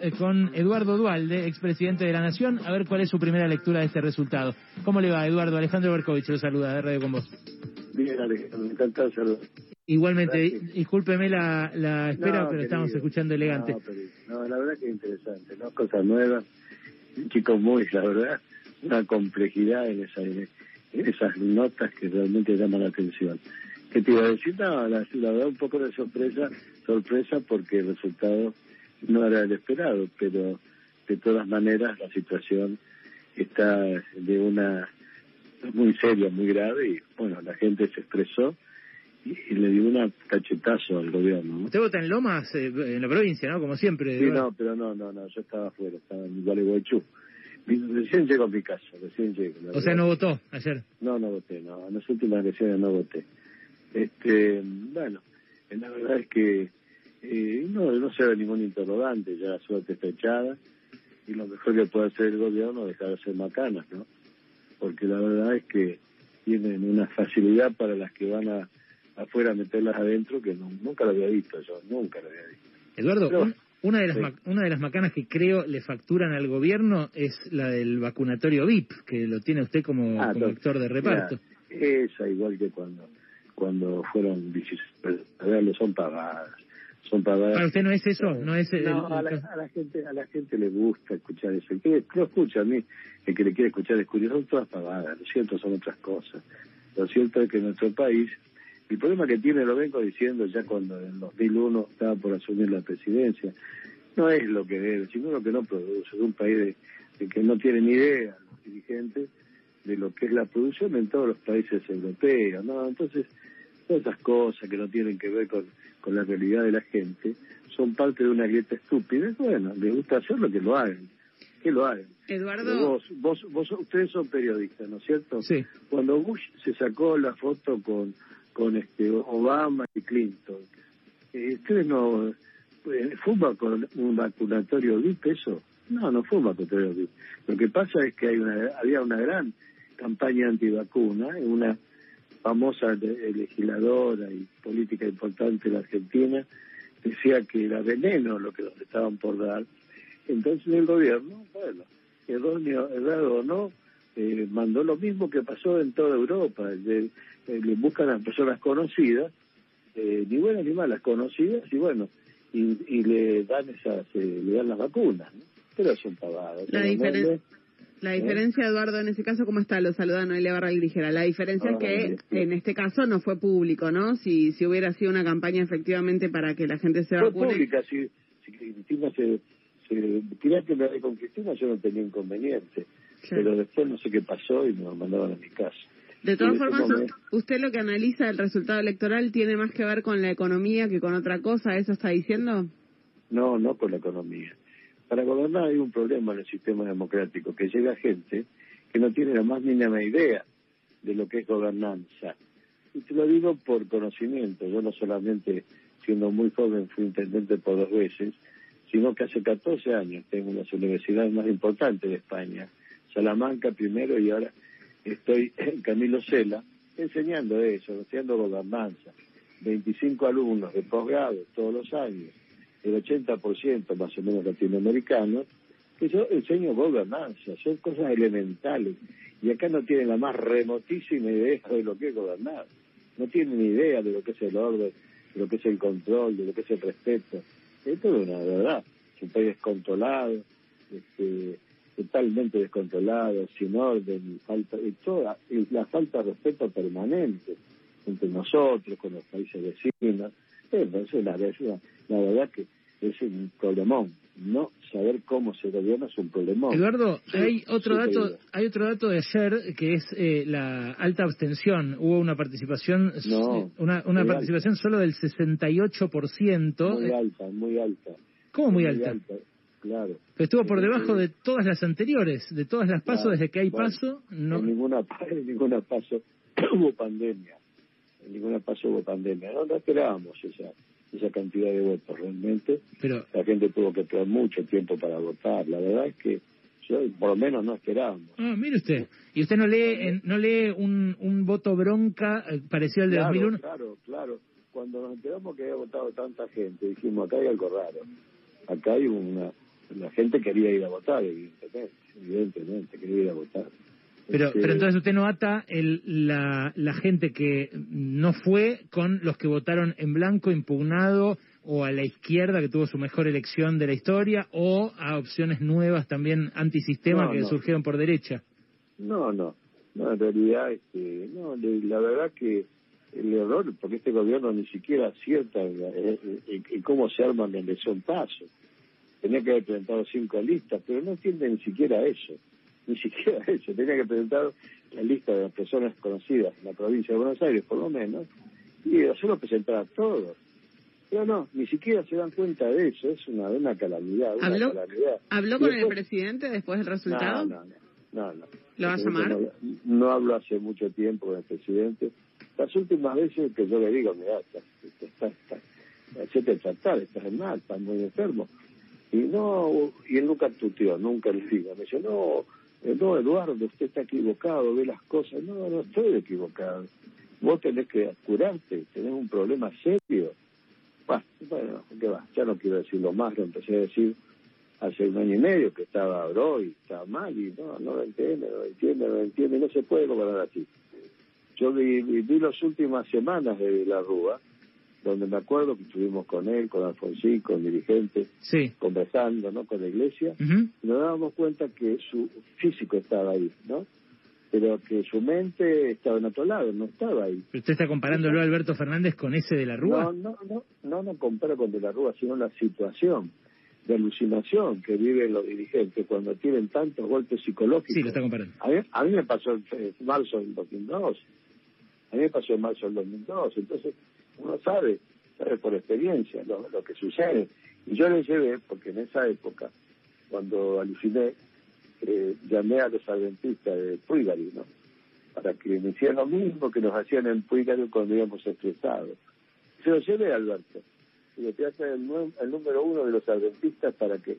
Eh, con Eduardo Dualde, expresidente de la Nación, a ver cuál es su primera lectura de este resultado. ¿Cómo le va, Eduardo? Alejandro Berkovich lo saluda de Radio con vos. Bien, Alejandro, encantado de saludar. Igualmente, discúlpeme la, la espera, pero estamos escuchando elegante. No, la verdad que es interesante, ¿no? Cosas nuevas, chicos muy, la verdad, una complejidad en, esa, en esas notas que realmente llaman la atención. ¿Qué te iba a decir? No, la, la verdad un poco de sorpresa, sorpresa porque el resultado no era el esperado, pero de todas maneras la situación está de una muy seria, muy grave y bueno, la gente se expresó y, le dio un cachetazo al gobierno. Usted vota en Lomas, eh, en la provincia, ¿no? Como siempre. Sí, no, pero no, no, no, yo estaba afuera, estaba en Gualeguaychú. Recién llego a mi casa, recién llego. O sea, ¿no votó ayer? No, no voté, no, en las últimas elecciones no voté. Este, bueno, la verdad es que eh, no, se ve ningún interrogante, ya la suerte está echada y lo mejor que puede hacer el gobierno es dejar de hacer macanas, ¿no? Porque la verdad es que tienen una facilidad para las que van a afuera a meterlas adentro que nunca lo había visto yo, nunca lo había visto. Eduardo, una de las una de las macanas que creo le facturan al gobierno es la del vacunatorio VIP, que lo tiene usted como, ah, actor de reparto. esa igual que cuando cuando fueron ver, son pagadas son pagadas. ¿Para usted no es eso? ¿No, es no a, la, gente a la gente le gusta escuchar eso. El que lo escucha a mí, el que le quiere escuchar es curioso, son todas pagadas. Lo cierto son otras cosas. Lo cierto es que en nuestro país, el problema que tiene, lo vengo diciendo ya cuando en 2001 estaba por asumir la presidencia, no es lo que debe, sino lo que no produce. Es un país de, que no tiene ni idea los dirigentes de lo que es la producción en todos los países europeos. ¿no? Entonces, esas cosas que no tienen que ver con, con la realidad de la gente son parte de una grieta estúpida. Bueno, les gusta hacerlo, que lo hagan. Que lo hagan. Eduardo. Vos, vos, ustedes son periodistas, ¿no es cierto? Sí. Cuando Bush se sacó la foto con, con este Obama y Clinton, eh, ¿ustedes no. Eh, ¿Fue un vacunatorio VIP eso? No, no fue un vacunatorio VIP. Lo que pasa es que hay una, había una gran campaña antivacuna, una famosa legisladora y política importante de la Argentina, decía que era veneno lo que nos estaban por dar. Entonces el gobierno, bueno, erróneo, errado o no, eh, mandó lo mismo que pasó en toda Europa. Le, le buscan a personas conocidas, eh, ni buenas ni malas, conocidas, y bueno, y, le dan esas, eh, le dan las vacunas, ¿no? Pero son pavadas. La diferencia... La diferencia, Eduardo, en ese caso, ¿cómo está? Lo saluda Noelia Barra Ligera. La diferencia es que en este caso no fue público, ¿no? Si, si hubiera sido una campaña efectivamente para que la gente se vacune. Fue pública, si, si Cristina se, se que me con Cristina, yo no tenía inconveniente. Pero después no sé qué pasó y me mandaban a mi casa. De todas formas, usted lo que analiza el resultado electoral tiene más que ver con la economía que con otra cosa, ¿eso está diciendo? No, no con la economía. Para gobernar hay un problema en el sistema democrático, que llega gente que no tiene la más mínima idea de lo que es gobernanza. Y te lo digo por conocimiento. Yo no solamente, siendo muy joven, fui intendente por dos veces, sino que hace 14 años tengo las universidades más importantes de España. Salamanca primero y ahora estoy en Camilo Cela enseñando eso, enseñando gobernanza. 25 alumnos de posgrado todos los años el 80% más o menos latinoamericanos, que yo enseño gobernanza, son cosas elementales. Y acá no tienen la más remotísima idea de lo que es gobernar. No tienen ni idea de lo que es el orden, de lo que es el control, de lo que es el respeto. Esto es una verdad. Es un país descontrolado, este, totalmente descontrolado, sin orden, falta, y toda, y la falta de respeto permanente entre nosotros, con los países vecinos. Entonces, la, la verdad que es un problemón. No saber cómo se gobierna es un problemón. Eduardo, hay otro dato, hay otro dato de ayer que es eh, la alta abstención. Hubo una participación, una, una participación solo del 68%. Muy alta, muy alta. ¿Cómo muy, alta? Claro. Pero estuvo por debajo de todas las anteriores, de todas las pasos, desde que hay paso. No... En ninguna, en ninguna paso hubo pandemia. En ninguna paso hubo pandemia. No, no esperábamos esa esa cantidad de votos realmente. Pero... La gente tuvo que esperar mucho tiempo para votar. La verdad es que yo, por lo menos no esperábamos. Ah, mire usted. ¿Y usted no lee no lee un, un voto bronca eh, parecido al de 2001? Claro, claro. Cuando nos enteramos que había votado tanta gente, dijimos, acá hay algo raro. Acá hay una, gente quería ir a votar, evidentemente, evidentemente, quería ir a votar. Pero, este, pero entonces usted no ata el, la, la gente que no fue con los que votaron en blanco, impugnado, o a la izquierda que tuvo su mejor elección de la historia, o a opciones nuevas también antisistema que surgieron por derecha. No, no, no, en realidad, este, no, la verdad que el error, porque este gobierno ni siquiera acierta en, cómo se arma la elección paso. Tenía que haber presentado cinco listas, pero no entiende ni siquiera eso, ni siquiera eso. Tenía que presentar la lista de las personas conocidas en la provincia de Buenos Aires, por lo menos, y hacerlo presentar a todos. Pero no, ni siquiera se dan cuenta de eso, es una, una calamidad. ¿Habló, ¿habló con el presidente después del resultado? No, no, no. ¿Lo va a llamar? No, hablo hace mucho tiempo con el presidente. Las últimas veces que yo le digo, mira, estás, estás, tratar, estás mal, estás muy enfermo. Y no, y él nunca tuteó, nunca le digo. Me dice, no, eh, no, Eduardo, usted está equivocado, ve las cosas. No, no estoy equivocado. Vos tenés que curarte, tenés un problema serio bueno, ¿qué va? Ya no quiero decirlo más, lo empecé a decir hace un año y medio que estaba bro y estaba mal y no, no lo entiende, no lo entiende, no lo entiende, no se puede gobernar así. Yo vi, vi, las últimas semanas de la Rúa, donde me acuerdo que estuvimos con él, con Alfonsín, con dirigentes, conversando, ¿no? Con la iglesia, y nos dábamos cuenta que su físico estaba ahí, ¿no? pero que su mente estaba en otro lado, no estaba ahí. ¿Pero usted está comparándolo a Alberto Fernández con ese de la Rúa? No, no, no, no, no comparo con de la Rúa, sino la situación de alucinación que viven los dirigentes cuando tienen tantos golpes psicológicos. Sí, lo está comparando. A mí, me pasó en marzo del 2002. A mí me pasó en marzo del 2002. Entonces, uno sabe, sabe por experiencia lo, lo que sucede. Y yo le llevé, porque en esa época, cuando aluciné, eh, llamé a los adventistas de Puigari, ¿no? Para que me hicieran lo mismo que nos hacían en Puigari cuando íbamos expresados. Se lo llevé a Alberto. Y le traje el, el número uno de los adventistas para que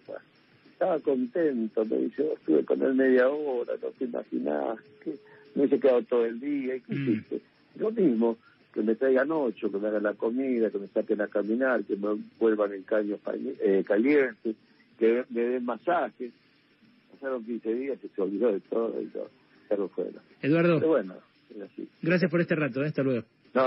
estaba contento, me dice, oh, estuve con él media hora, no te imaginás, que me hice quedado todo el día, y qué mm. hiciste. Lo mismo, que me traigan ocho, que me hagan la comida, que me saquen a caminar, que me vuelvan en caños eh, calientes, que me den masajes pasaron 15 días y se olvidó de todo y todo. fuera. Eduardo. bueno, Gracias por este rato, ¿eh? hasta luego.